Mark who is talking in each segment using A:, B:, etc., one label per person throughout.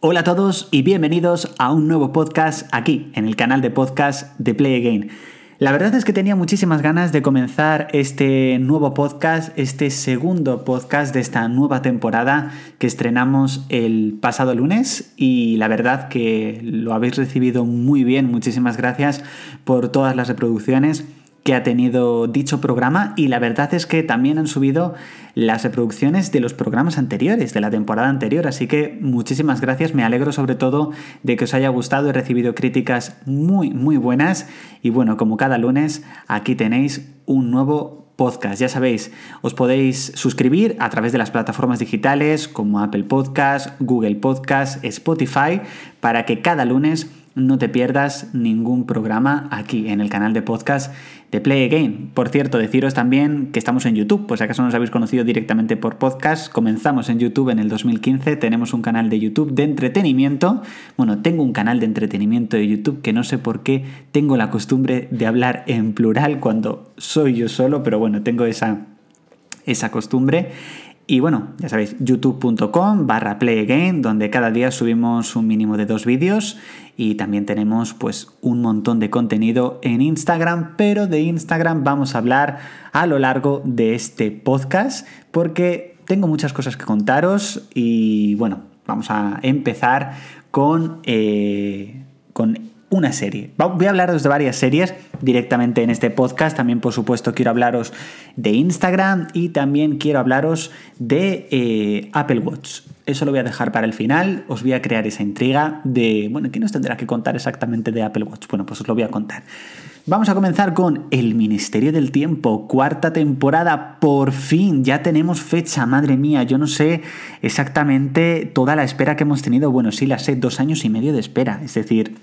A: Hola a todos y bienvenidos a un nuevo podcast aquí, en el canal de podcast de Play Again. La verdad es que tenía muchísimas ganas de comenzar este nuevo podcast, este segundo podcast de esta nueva temporada que estrenamos el pasado lunes y la verdad que lo habéis recibido muy bien, muchísimas gracias por todas las reproducciones que ha tenido dicho programa y la verdad es que también han subido las reproducciones de los programas anteriores, de la temporada anterior, así que muchísimas gracias, me alegro sobre todo de que os haya gustado, he recibido críticas muy muy buenas. Y bueno, como cada lunes, aquí tenéis un nuevo podcast. Ya sabéis, os podéis suscribir a través de las plataformas digitales como Apple Podcast, Google Podcast, Spotify, para que cada lunes no te pierdas ningún programa aquí en el canal de podcast de Play Again. Por cierto, deciros también que estamos en YouTube, pues acaso nos habéis conocido directamente por podcast. Comenzamos en YouTube en el 2015, tenemos un canal de YouTube de entretenimiento. Bueno, tengo un canal de entretenimiento de YouTube que no sé por qué tengo la costumbre de hablar en plural cuando soy yo solo, pero bueno, tengo esa, esa costumbre. Y bueno, ya sabéis, youtube.com barra playagain, donde cada día subimos un mínimo de dos vídeos y también tenemos pues un montón de contenido en Instagram, pero de Instagram vamos a hablar a lo largo de este podcast porque tengo muchas cosas que contaros y bueno, vamos a empezar con, eh, con una serie. Voy a hablaros de varias series directamente en este podcast. También, por supuesto, quiero hablaros de Instagram y también quiero hablaros de eh, Apple Watch. Eso lo voy a dejar para el final. Os voy a crear esa intriga de, bueno, ¿qué nos tendrá que contar exactamente de Apple Watch? Bueno, pues os lo voy a contar. Vamos a comenzar con El Ministerio del Tiempo, cuarta temporada, por fin, ya tenemos fecha, madre mía, yo no sé exactamente toda la espera que hemos tenido, bueno, sí la sé, dos años y medio de espera, es decir,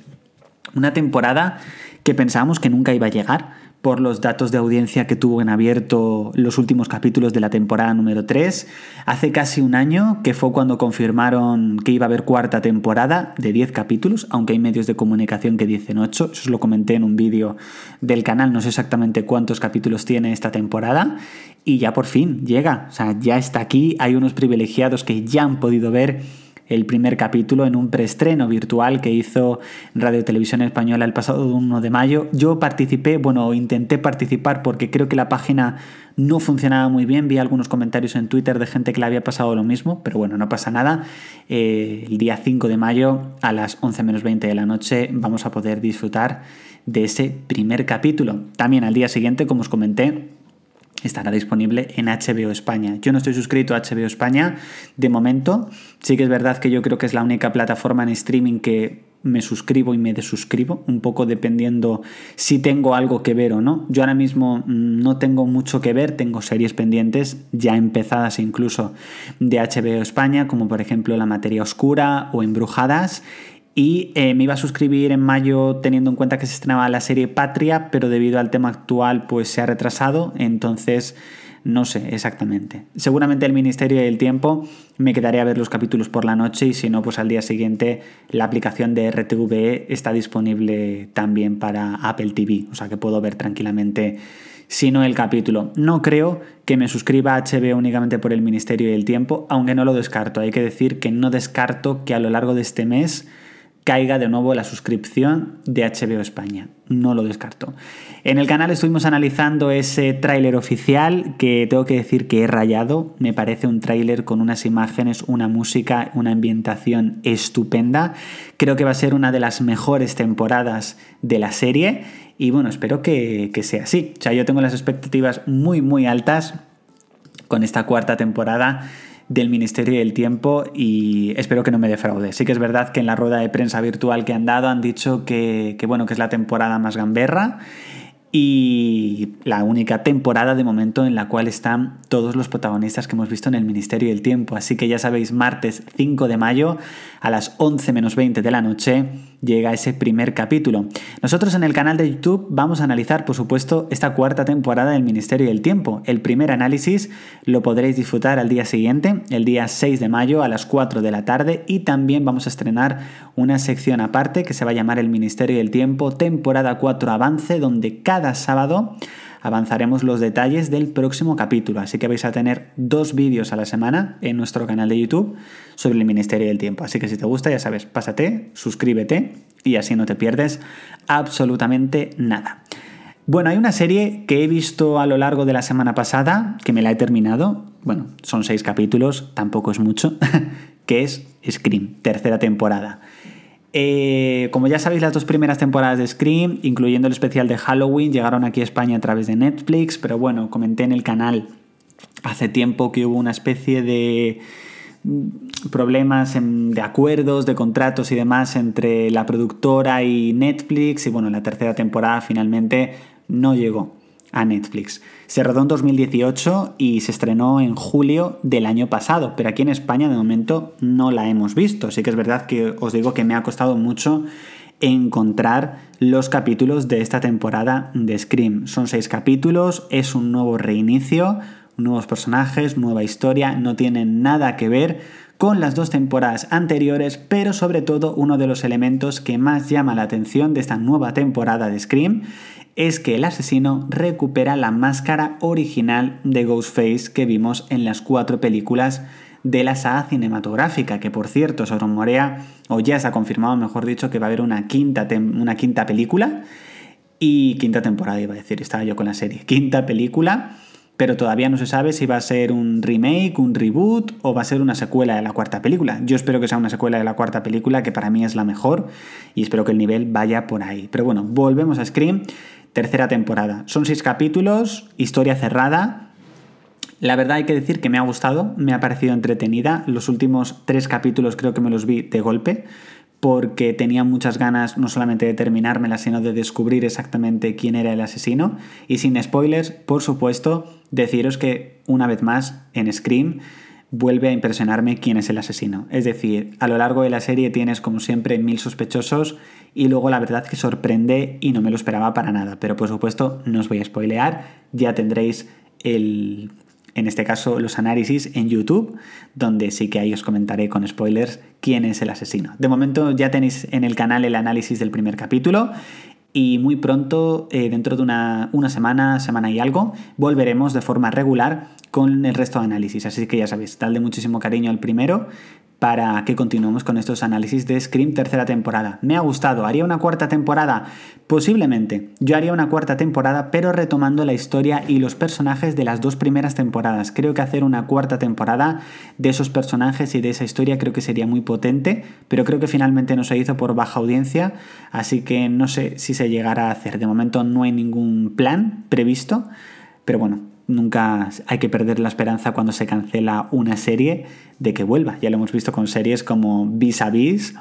A: una temporada que pensábamos que nunca iba a llegar por los datos de audiencia que tuvo en abierto los últimos capítulos de la temporada número 3. Hace casi un año, que fue cuando confirmaron que iba a haber cuarta temporada de 10 capítulos, aunque hay medios de comunicación que dicen 8, eso os lo comenté en un vídeo del canal, no sé exactamente cuántos capítulos tiene esta temporada, y ya por fin llega, o sea, ya está aquí, hay unos privilegiados que ya han podido ver el primer capítulo en un preestreno virtual que hizo Radio Televisión Española el pasado 1 de mayo. Yo participé, bueno, intenté participar porque creo que la página no funcionaba muy bien. Vi algunos comentarios en Twitter de gente que le había pasado lo mismo, pero bueno, no pasa nada. Eh, el día 5 de mayo a las 11 menos 20 de la noche vamos a poder disfrutar de ese primer capítulo. También al día siguiente, como os comenté, estará disponible en HBO España. Yo no estoy suscrito a HBO España de momento. Sí que es verdad que yo creo que es la única plataforma en streaming que me suscribo y me desuscribo, un poco dependiendo si tengo algo que ver o no. Yo ahora mismo mm, no tengo mucho que ver, tengo series pendientes ya empezadas incluso de HBO España, como por ejemplo La Materia Oscura o Embrujadas y eh, me iba a suscribir en mayo teniendo en cuenta que se estrenaba la serie Patria, pero debido al tema actual pues se ha retrasado, entonces no sé exactamente. Seguramente el Ministerio del Tiempo me quedaré a ver los capítulos por la noche y si no, pues al día siguiente la aplicación de RTVE está disponible también para Apple TV, o sea que puedo ver tranquilamente si no el capítulo. No creo que me suscriba a HBO únicamente por el Ministerio del Tiempo, aunque no lo descarto. Hay que decir que no descarto que a lo largo de este mes caiga de nuevo la suscripción de HBO España. No lo descarto. En el canal estuvimos analizando ese tráiler oficial que tengo que decir que he rayado. Me parece un tráiler con unas imágenes, una música, una ambientación estupenda. Creo que va a ser una de las mejores temporadas de la serie y bueno, espero que, sea así. O sea, yo tengo las expectativas muy, muy altas con esta cuarta temporada del Ministerio del Tiempo y espero que no me defraude. Sí que es verdad que en la rueda de prensa virtual que han dado han dicho que, que bueno, que es la temporada más gamberra y la única temporada de momento en la cual están todos los protagonistas que hemos visto en el Ministerio del Tiempo. Así que ya sabéis, martes 5 de mayo a las 11 menos 20 de la noche llega ese primer capítulo. Nosotros en el canal de YouTube vamos a analizar, por supuesto, esta cuarta temporada del Ministerio del Tiempo. El primer análisis lo podréis disfrutar al día siguiente, el día 6 de mayo a las 4 de la tarde y también vamos a estrenar una sección aparte que se va a llamar el Ministerio del Tiempo, temporada 4 avance, donde cada sábado avanzaremos los detalles del próximo capítulo. Así que vais a tener dos vídeos a la semana en nuestro canal de YouTube sobre el Ministerio del Tiempo. Así que si te gusta, ya sabes, pásate, suscríbete y así no te pierdes absolutamente nada. Bueno, hay una serie que he visto a lo largo de la semana pasada, que me la he terminado, bueno, son seis capítulos, tampoco es mucho, que es Scream, tercera temporada. Eh, como ya sabéis, las dos primeras temporadas de Scream, incluyendo el especial de Halloween, llegaron aquí a España a través de Netflix, pero bueno, comenté en el canal hace tiempo que hubo una especie de mm, problemas de acuerdos, de contratos y demás entre la productora y Netflix y bueno, la tercera temporada finalmente no llegó a Netflix. Se rodó en 2018 y se estrenó en julio del año pasado, pero aquí en España de momento no la hemos visto. Sí que es verdad que os digo que me ha costado mucho encontrar los capítulos de esta temporada de Scream. Son seis capítulos, es un nuevo reinicio, nuevos personajes, nueva historia, no tienen nada que ver con las dos temporadas anteriores, pero sobre todo uno de los elementos que más llama la atención de esta nueva temporada de Scream es que el asesino recupera la máscara original de Ghostface que vimos en las cuatro películas de la saga cinematográfica, que por cierto se rumorea, o ya se ha confirmado, mejor dicho, que va a haber una quinta, una quinta película y quinta temporada, iba a decir, estaba yo con la serie, quinta película, pero todavía no se sabe si va a ser un remake, un reboot o va a ser una secuela de la cuarta película. Yo espero que sea una secuela de la cuarta película, que para mí es la mejor, y espero que el nivel vaya por ahí. Pero bueno, volvemos a Scream tercera temporada. Son seis capítulos, historia cerrada. La verdad hay que decir que me ha gustado, me ha parecido entretenida. Los últimos tres capítulos creo que me los vi de golpe porque tenía muchas ganas no solamente de terminármela, sino de descubrir exactamente quién era el asesino. Y sin spoilers, por supuesto, deciros que una vez más en Scream vuelve a impresionarme quién es el asesino. Es decir, a lo largo de la serie tienes como siempre mil sospechosos y luego la verdad que sorprende y no me lo esperaba para nada. Pero por supuesto no os voy a spoilear, ya tendréis el, en este caso los análisis en YouTube, donde sí que ahí os comentaré con spoilers quién es el asesino. De momento ya tenéis en el canal el análisis del primer capítulo y muy pronto, eh, dentro de una, una, semana, semana y algo, volveremos de forma regular con el resto de análisis. Así que ya sabéis, de muchísimo cariño al primero para que continuemos con estos análisis de Scream tercera temporada. Me ha gustado, ¿haría una cuarta temporada? Posiblemente. Yo haría una cuarta temporada, pero retomando la historia y los personajes de las dos primeras temporadas. Creo que hacer una cuarta temporada de esos personajes y de esa historia creo que sería muy potente, pero creo que finalmente no se hizo por baja audiencia, así que no sé si se llegará a hacer. De momento no hay ningún plan previsto, pero bueno, nunca hay que perder la esperanza cuando se cancela una serie de que vuelva. Ya lo hemos visto con series como Vis a Vis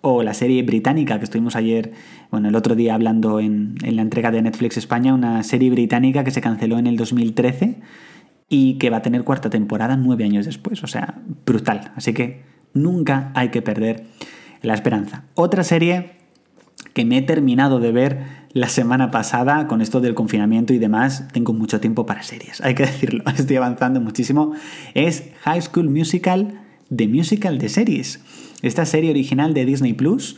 A: o la serie británica que estuvimos ayer, bueno, el otro día hablando en, en, la entrega de Netflix España, una serie británica que se canceló en el 2013 y que va a tener cuarta temporada nueve años después. O sea, brutal. Así que nunca hay que perder la esperanza. Otra serie que me he terminado de ver la semana pasada con esto del confinamiento y demás, tengo mucho tiempo para series, hay que decirlo, estoy avanzando muchísimo, es High School Musical, The Musical de series. Esta serie original de Disney Plus.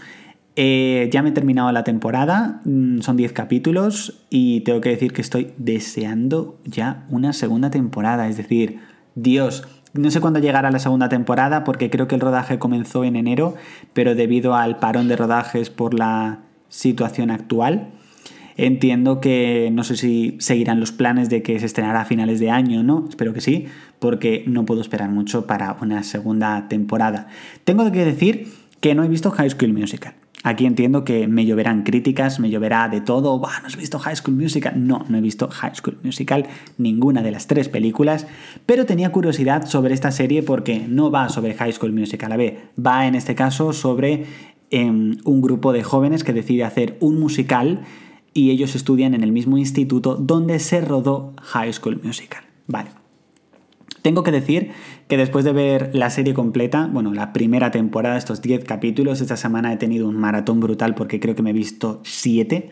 A: Eh, ya me he terminado la temporada, mm, son 10 capítulos y tengo que decir que estoy deseando ya una segunda temporada. Es decir, Dios, no sé cuándo llegará la segunda temporada porque creo que el rodaje comenzó en enero, pero debido al parón de rodajes por la situación actual, Entiendo que no sé si seguirán los planes de que se estrenará a finales de año, ¿no? Espero que sí, porque no puedo esperar mucho para una segunda temporada. Tengo que decir que no he visto High School Musical. Aquí entiendo que me lloverán críticas, me lloverá de todo. ¿No has visto High School Musical? No, no he visto High School Musical, ninguna de las tres películas, pero tenía curiosidad sobre esta serie porque no va sobre High School Musical. A ver, va en este caso sobre em, un grupo de jóvenes que decide hacer un musical y ellos estudian en el mismo instituto donde se rodó High School Musical. Vale. Tengo que decir que después de ver la serie completa, bueno, la primera temporada, estos 10 capítulos, esta semana he tenido un maratón brutal porque creo que me he visto 7.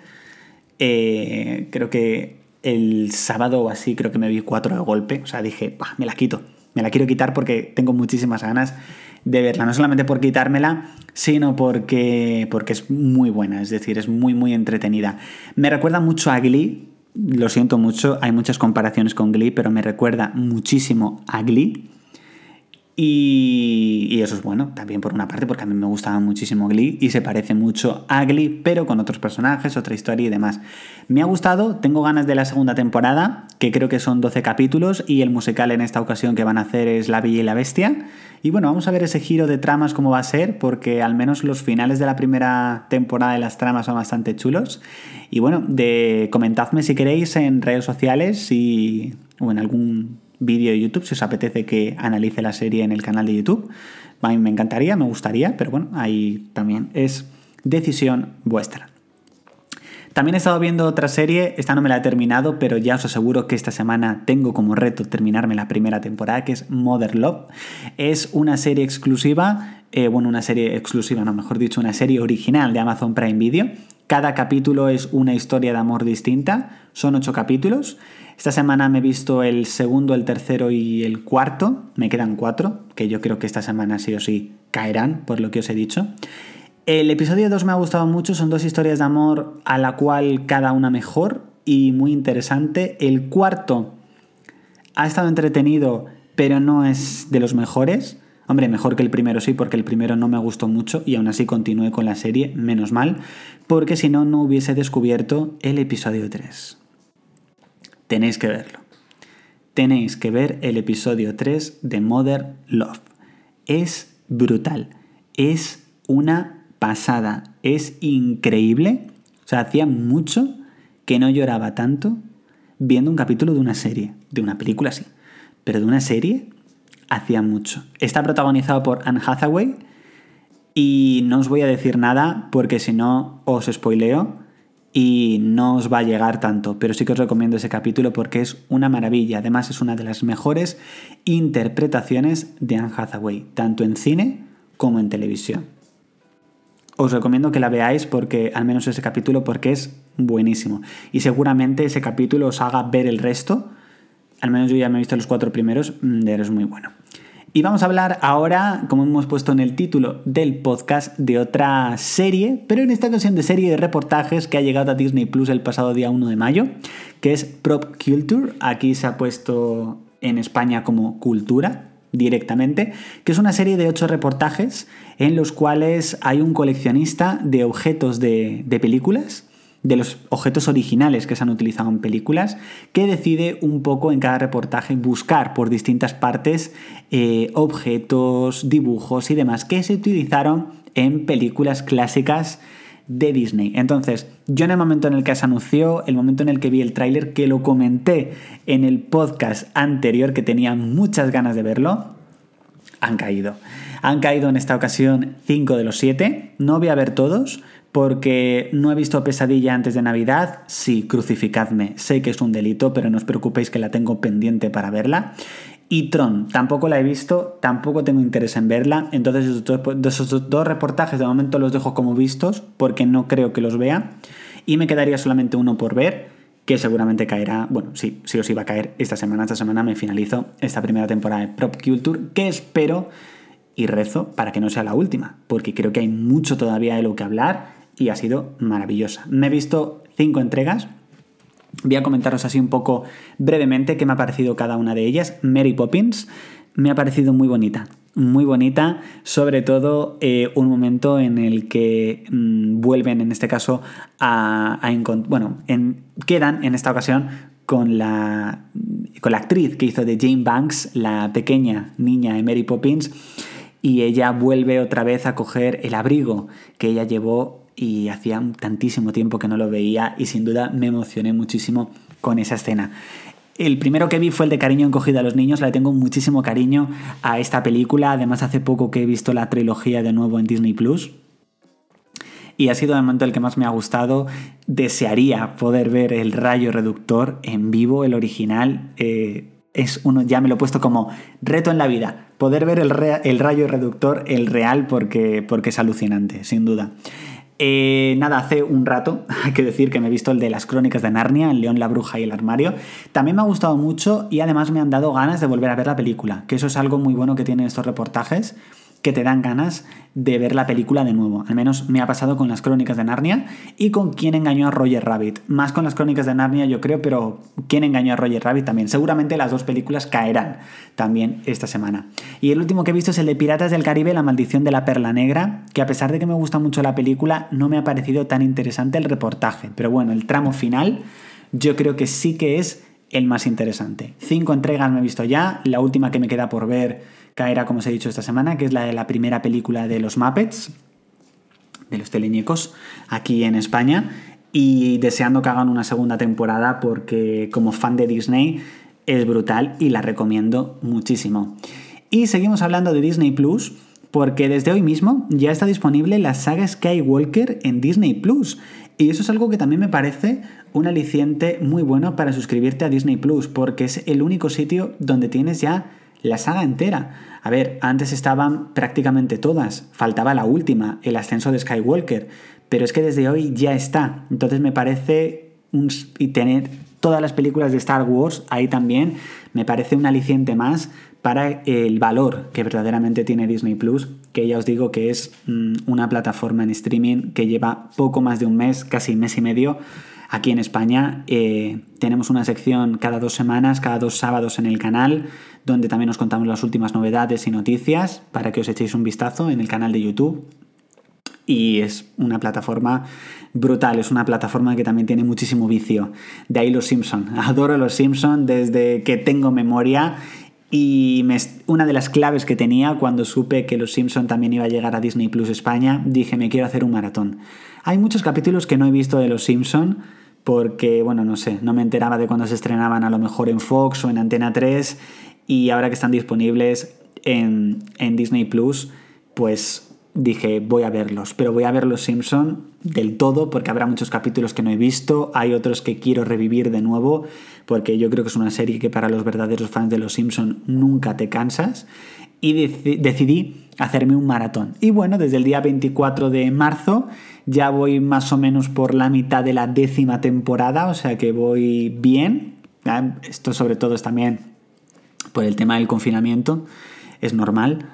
A: Eh, creo que el sábado o así creo que me vi 4 de golpe. O sea, dije, me la quito. Me la quiero quitar porque tengo muchísimas ganas de verla. No solamente por quitármela, sino porque, porque es muy buena, es decir, es muy, muy entretenida. Me recuerda mucho a Glee, lo siento mucho, hay muchas comparaciones con Glee, pero me recuerda muchísimo a Glee. Y, eso es bueno, también por una parte, porque a mí me gustaba muchísimo Glee y se parece mucho a Glee, pero con otros personajes, otra historia y demás. Me ha gustado, tengo ganas de la segunda temporada, que creo que son 12 capítulos, y el musical en esta ocasión que van a hacer es La Bella y la Bestia. Y bueno, vamos a ver ese giro de tramas cómo va a ser, porque al menos los finales de la primera temporada de las tramas son bastante chulos. Y bueno, de, comentadme si queréis en redes sociales y, o en algún vídeo de YouTube si os apetece que analice la serie en el canal de YouTube. A mí me encantaría, me gustaría, pero bueno, ahí también es decisión vuestra. También he estado viendo otra serie, esta no me la he terminado, pero ya os aseguro que esta semana tengo como reto terminarme la primera temporada, que es Mother Love. Es una serie exclusiva, eh, bueno, una serie exclusiva, no, mejor dicho, una serie original de Amazon Prime Video. Cada capítulo es una historia de amor distinta, son ocho capítulos. Esta semana me he visto el segundo, el tercero y el cuarto. Me quedan cuatro, que yo creo que esta semana sí o sí caerán, por lo que os he dicho. El episodio 2 me ha gustado mucho, son dos historias de amor a la cual cada una mejor y muy interesante. El cuarto ha estado entretenido, pero no es de los mejores. Hombre, mejor que el primero sí, porque el primero no me gustó mucho y aún así continué con la serie, menos mal, porque si no, no hubiese descubierto el episodio 3 tenéis que verlo. Tenéis que ver el episodio 3 de Mother Love. Es brutal. Es una pasada. Es increíble. O sea, hacía mucho que no lloraba tanto viendo un capítulo de una serie. De una película sí. Pero de una serie hacía mucho. Está protagonizado por Anne Hathaway. Y no os voy a decir nada porque si no os spoileo y no os va a llegar tanto, pero sí que os recomiendo ese capítulo porque es una maravilla. Además es una de las mejores interpretaciones de Anne Hathaway, tanto en cine como en televisión. Os recomiendo que la veáis porque, al menos ese capítulo, porque es buenísimo. Y seguramente ese capítulo os haga ver el resto. Al menos yo ya me he visto los cuatro primeros, mm, de es muy bueno. Y vamos a hablar ahora, como hemos puesto en el título del podcast, de otra serie, pero en esta ocasión de serie de reportajes que ha llegado a Disney Plus el pasado día 1 de mayo, que es Prop Culture. Aquí se ha puesto en España como Cultura directamente, que es una serie de ocho reportajes en los cuales hay un coleccionista de objetos de, de películas de los objetos originales que se han utilizado en películas, que decide un poco en cada reportaje buscar por distintas partes eh, objetos, dibujos y demás que se utilizaron en películas clásicas de Disney. Entonces, yo en el momento en el que se anunció, el momento en el que vi el tráiler, que lo comenté en el podcast anterior, que tenía muchas ganas de verlo, han caído. Han caído en esta ocasión 5 de los 7. No voy a ver todos, porque no he visto Pesadilla antes de Navidad, sí, crucificadme, sé que es un delito, pero no os preocupéis que la tengo pendiente para verla. Y Tron, tampoco la he visto, tampoco tengo interés en verla, entonces esos dos, reportajes de momento los dejo como vistos, porque no creo que los vea, y me quedaría solamente uno por ver, que seguramente caerá, bueno, sí, sí os iba a caer esta semana, esta semana me finalizo esta primera temporada de Prop Culture, que espero y rezo para que no sea la última, porque creo que hay mucho todavía de lo que hablar y ha sido maravillosa. Me he visto cinco entregas. Voy a comentaros así un poco brevemente qué me ha parecido cada una de ellas. Mary Poppins me ha parecido muy bonita, muy bonita, sobre todo eh, un momento en el que mm, vuelven, en este caso, a, encontrar, bueno, quedan en esta ocasión con la, con la actriz que hizo de Jane Banks, la pequeña niña de Mary Poppins, y ella vuelve otra vez a coger el abrigo que ella llevó y hacía tantísimo tiempo que no lo veía y sin duda me emocioné muchísimo con esa escena. El primero que vi fue el de Cariño encogido a los niños, le tengo muchísimo cariño a esta película, además hace poco que he visto la trilogía de nuevo en Disney Plus. Y ha sido el momento el que más me ha gustado. Desearía poder ver el rayo reductor en vivo, el original. Eh, es uno, ya me lo he puesto como reto en la vida. Poder ver el, el rayo reductor, el real, porque, porque es alucinante, sin duda. Eh, nada, hace un rato, hay que decir que me he visto el de las crónicas de Narnia, El león, la bruja y el armario. También me ha gustado mucho y además me han dado ganas de volver a ver la película, que eso es algo muy bueno que tienen estos reportajes, que te dan ganas de ver la película de nuevo. Al menos me ha pasado con las crónicas de Narnia y con quién engañó a Roger Rabbit. Más con las crónicas de Narnia yo creo, pero quién engañó a Roger Rabbit también. Seguramente las dos películas caerán también esta semana. Y el último que he visto es el de Piratas del Caribe, La maldición de la perla negra, que a pesar de que me gusta mucho la película, no me ha parecido tan interesante el reportaje. Pero bueno, el tramo final yo creo que sí que es el más interesante. Cinco entregas me he visto ya, la última que me queda por ver caerá, como os he dicho esta semana, que es la de la primera película de los Muppets, de los teleñecos, aquí en España. Y deseando que hagan una segunda temporada porque como fan de Disney es brutal y la recomiendo muchísimo. Y seguimos hablando de Disney Plus porque desde hoy mismo ya está disponible la saga Skywalker en Disney Plus. Y eso es algo que también me parece un aliciente muy bueno para suscribirte a Disney Plus, porque es el único sitio donde tienes ya la saga entera. A ver, antes estaban prácticamente todas, faltaba la última, el ascenso de Skywalker, pero es que desde hoy ya está. Entonces me parece y tener todas las películas de Star Wars ahí también me parece un aliciente más para el valor que verdaderamente tiene Disney Plus, que ya os digo que es mm, una plataforma en streaming que lleva poco más de un mes, casi mes y medio. Aquí en España eh, tenemos una sección cada dos semanas, cada dos sábados en el canal, donde también os contamos las últimas novedades y noticias para que os echéis un vistazo en el canal de YouTube. Y es una plataforma brutal, es una plataforma que también tiene muchísimo vicio. De ahí los Simpson. Adoro los Simpson desde que tengo memoria y una de las claves que tenía cuando supe que Los Simpson también iba a llegar a Disney Plus España, dije, me quiero hacer un maratón. Hay muchos capítulos que no he visto de Los Simpson porque, bueno, no sé, no me enteraba de cuando se estrenaban a lo mejor en Fox o en Antena 3 y ahora que están disponibles en, Disney Plus, pues dije, voy a verlos, pero voy a ver Los Simpson del todo porque habrá muchos capítulos que no he visto, hay otros que quiero revivir de nuevo porque yo creo que es una serie que para los verdaderos fans de Los Simpson nunca te cansas y decidí hacerme un maratón. Y bueno, desde el día 24 de marzo ya voy más o menos por la mitad de la décima temporada, o sea que voy bien. Esto sobre todo es también por el tema del confinamiento, es normal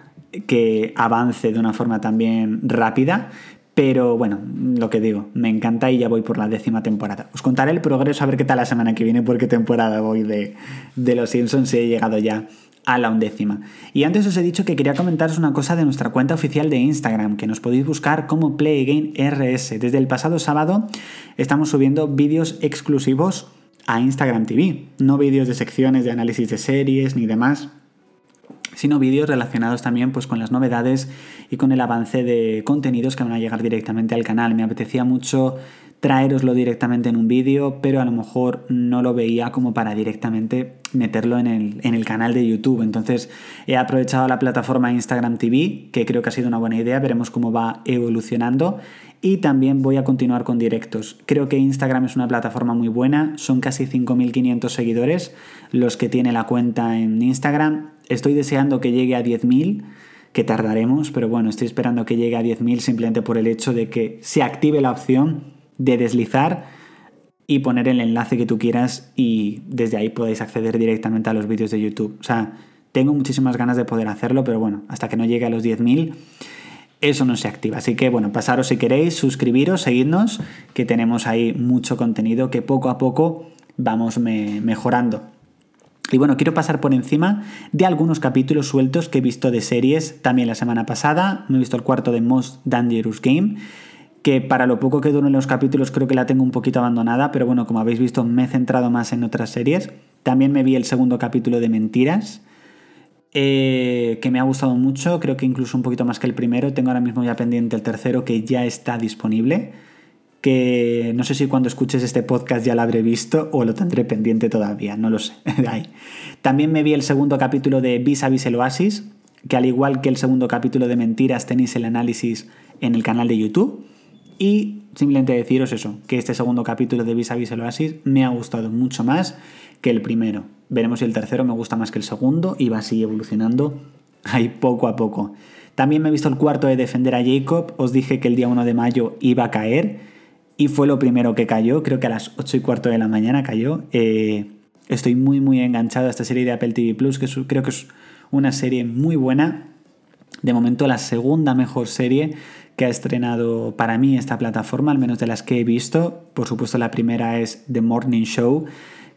A: que avance de una forma también rápida, pero bueno, lo que digo, me encanta y ya voy por la décima temporada. Os contaré el progreso a ver qué tal la semana que viene, por qué temporada voy de, de Los Simpsons, si he llegado ya a la undécima. Y antes os he dicho que quería comentaros una cosa de nuestra cuenta oficial de Instagram, que nos podéis buscar como PlayGameRS. Desde el pasado sábado estamos subiendo vídeos exclusivos a Instagram TV. No vídeos de secciones de análisis de series ni demás, sino vídeos relacionados también pues, con las novedades y con el avance de contenidos que van a llegar directamente al canal. Me apetecía mucho traeroslo directamente en un vídeo, pero a lo mejor no lo veía como para directamente meterlo en el, en el, canal de YouTube. Entonces he aprovechado la plataforma Instagram TV, que creo que ha sido una buena idea, veremos cómo va evolucionando y también voy a continuar con directos. Creo que Instagram es una plataforma muy buena, son casi 5.500 seguidores los que tiene la cuenta en Instagram. Estoy deseando que llegue a 10.000, que tardaremos, pero bueno, estoy esperando que llegue a 10.000 simplemente por el hecho de que se active la opción de deslizar y poner el enlace que tú quieras y desde ahí podéis acceder directamente a los vídeos de YouTube. O sea, tengo muchísimas ganas de poder hacerlo, pero bueno, hasta que no llegue a los 10.000 eso no se activa. Así que bueno, pasaros si queréis, suscribiros, seguidnos, que tenemos ahí mucho contenido que poco a poco vamos mejorando. Y bueno, quiero pasar por encima de algunos capítulos sueltos que he visto de series también la semana pasada. Me he visto el cuarto de Most Dangerous Game, que para lo poco que duran los capítulos creo que la tengo un poquito abandonada, pero bueno, como habéis visto me he centrado más en otras series. También me vi el segundo capítulo de Mentiras, eh, que me ha gustado mucho, creo que incluso un poquito más que el primero. Tengo ahora mismo ya pendiente el tercero que ya está disponible, que no sé si cuando escuches este podcast ya lo habré visto o lo tendré pendiente todavía, no lo sé. También me vi el segundo capítulo de Vis a Vis el Oasis, que al igual que el segundo capítulo de Mentiras tenéis el análisis en el canal de YouTube. Y simplemente deciros eso, que este segundo capítulo de Vis a Vis el Oasis me ha gustado mucho más que el primero. Veremos si el tercero me gusta más que el segundo y va así evolucionando ahí poco a poco. También me he visto el cuarto de Defender a Jacob. Os dije que el día 1 de mayo iba a caer y fue lo primero que cayó. Creo que a las 8 y cuarto de la mañana cayó. Eh, estoy muy, muy enganchado a esta serie de Apple TV Plus, que creo que es una serie muy buena. de momento la segunda mejor serie que ha estrenado para mí esta plataforma, al menos de las que he visto. Por supuesto, la primera es The Morning Show,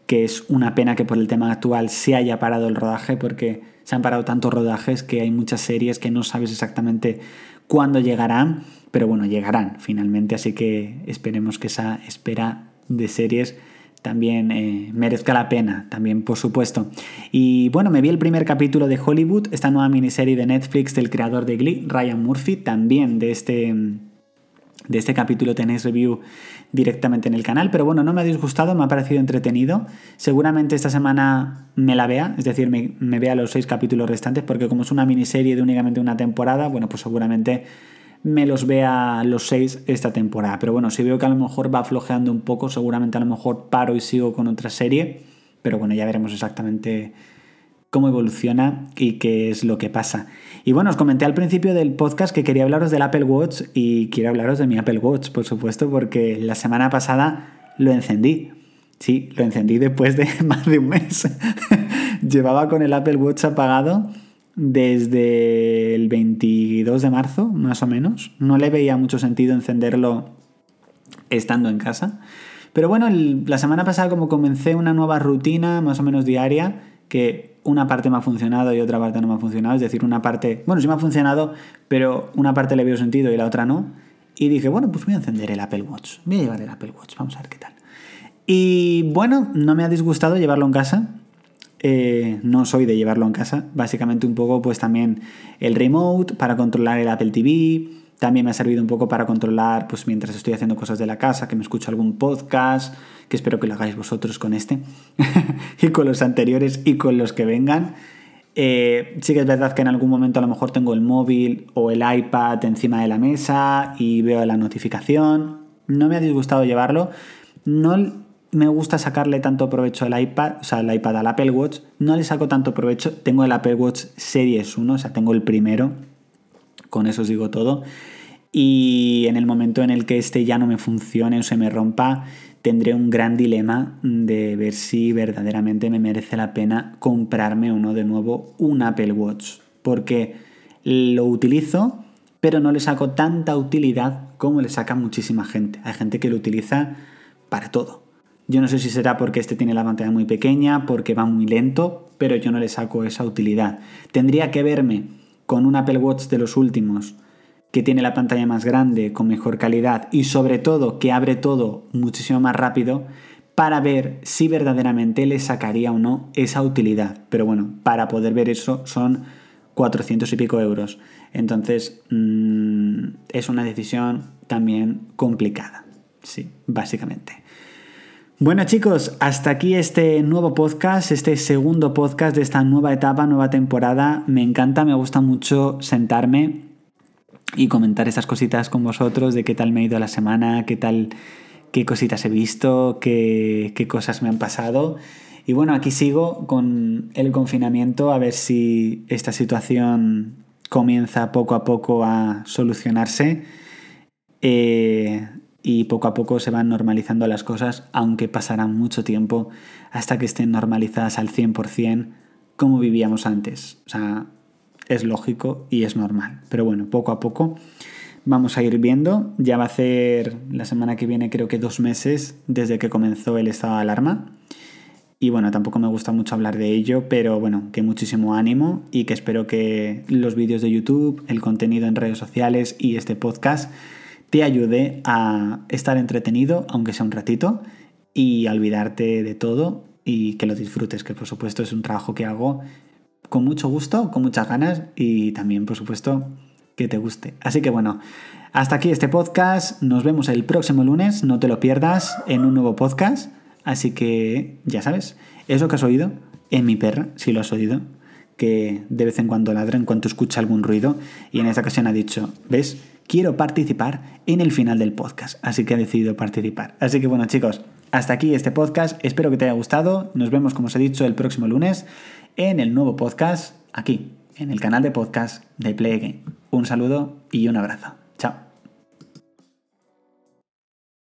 A: que es una pena que por el tema actual se haya parado el rodaje, porque se han parado tantos rodajes que hay muchas series que no sabes exactamente cuándo llegarán, pero bueno, llegarán finalmente, así que esperemos que esa espera de series también eh, merezca la pena, también por supuesto. Y bueno, me vi el primer capítulo de Hollywood, esta nueva miniserie de Netflix del creador de Glee, Ryan Murphy, también de este, de este capítulo tenéis review directamente en el canal, pero bueno, no me ha disgustado, me ha parecido entretenido. Seguramente esta semana me la vea, es decir, me, me vea los seis capítulos restantes, porque como es una miniserie de únicamente una temporada, bueno, pues seguramente me los vea los seis esta temporada. Pero bueno, si veo que a lo mejor va flojeando un poco, seguramente a lo mejor paro y sigo con otra serie. Pero bueno, ya veremos exactamente cómo evoluciona y qué es lo que pasa. Y bueno, os comenté al principio del podcast que quería hablaros del Apple Watch y quiero hablaros de mi Apple Watch, por supuesto, porque la semana pasada lo encendí. Sí, lo encendí después de más de un mes. Llevaba con el Apple Watch apagado desde el 22 de marzo, más o menos. No le veía mucho sentido encenderlo estando en casa. Pero bueno, la semana pasada como comencé una nueva rutina más o menos diaria, que una parte me ha funcionado y otra parte no me ha funcionado. Es decir, una parte, bueno, sí me ha funcionado, pero una parte le veo sentido y la otra no. Y dije, bueno, pues voy a encender el Apple Watch. Voy a llevar el Apple Watch, vamos a ver qué tal. Y bueno, no me ha disgustado llevarlo en casa. Eh, no soy de llevarlo en casa. Básicamente un poco pues también el remote para controlar el Apple TV. También me ha servido un poco para controlar pues mientras estoy haciendo cosas de la casa, que me escucho algún podcast, que espero que lo hagáis vosotros con este y con los anteriores y con los que vengan. Eh, sí que es verdad que en algún momento a lo mejor tengo el móvil o el iPad encima de la mesa y veo la notificación. No me ha disgustado llevarlo. No me gusta sacarle tanto provecho al iPad, o sea, al iPad al Apple Watch, no le saco tanto provecho. Tengo el Apple Watch Series 1, o sea, tengo el primero, con eso os digo todo. Y en el momento en el que este ya no me funcione o se me rompa, tendré un gran dilema de ver si verdaderamente me merece la pena comprarme uno de nuevo un Apple Watch. Porque lo utilizo, pero no le saco tanta utilidad como le saca muchísima gente. Hay gente que lo utiliza para todo yo no sé si será porque este tiene la pantalla muy pequeña, porque va muy lento, pero yo no le saco esa utilidad. Tendría que verme con un Apple Watch de los últimos que tiene la pantalla más grande, con mejor calidad y sobre todo que abre todo muchísimo más rápido para ver si verdaderamente le sacaría o no esa utilidad. Pero bueno, para poder ver eso son 400 y pico euros. Entonces mm, es una decisión también complicada. Sí, básicamente. Bueno chicos, hasta aquí este nuevo podcast, este segundo podcast de esta nueva etapa, nueva temporada. Me encanta, me gusta mucho sentarme y comentar estas cositas con vosotros de qué tal me ha ido la semana, qué tal, qué cositas he visto, qué, qué cosas me han pasado. Y bueno, aquí sigo con el confinamiento a ver si esta situación comienza poco a poco a solucionarse. Eh, y poco a poco se van normalizando las cosas, aunque pasará mucho tiempo hasta que estén normalizadas al 100% como vivíamos antes. O sea, es lógico y es normal. Pero bueno, poco a poco vamos a ir viendo. Ya va a ser la semana que viene creo que dos meses desde que comenzó el estado de alarma. Y bueno, tampoco me gusta mucho hablar de ello, pero bueno, que muchísimo ánimo y que espero que los vídeos de YouTube, el contenido en redes sociales y este podcast te ayude a estar entretenido, aunque sea un ratito, y a olvidarte de todo y que lo disfrutes, que por supuesto es un trabajo que hago con mucho gusto, con muchas ganas y también por supuesto que te guste. Así que bueno, hasta aquí este podcast, nos vemos el próximo lunes, no te lo pierdas en un nuevo podcast, así que ya sabes, eso que has oído en mi perra, si lo has oído, que de vez en cuando ladra en cuanto escucha algún ruido y en esta ocasión ha dicho, ¿ves? Quiero participar en el final del podcast. Así que he decidido participar. Así que bueno chicos, hasta aquí este podcast. Espero que te haya gustado. Nos vemos, como os he dicho, el próximo lunes en el nuevo podcast aquí, en el canal de podcast de Play Game. Un saludo y un abrazo.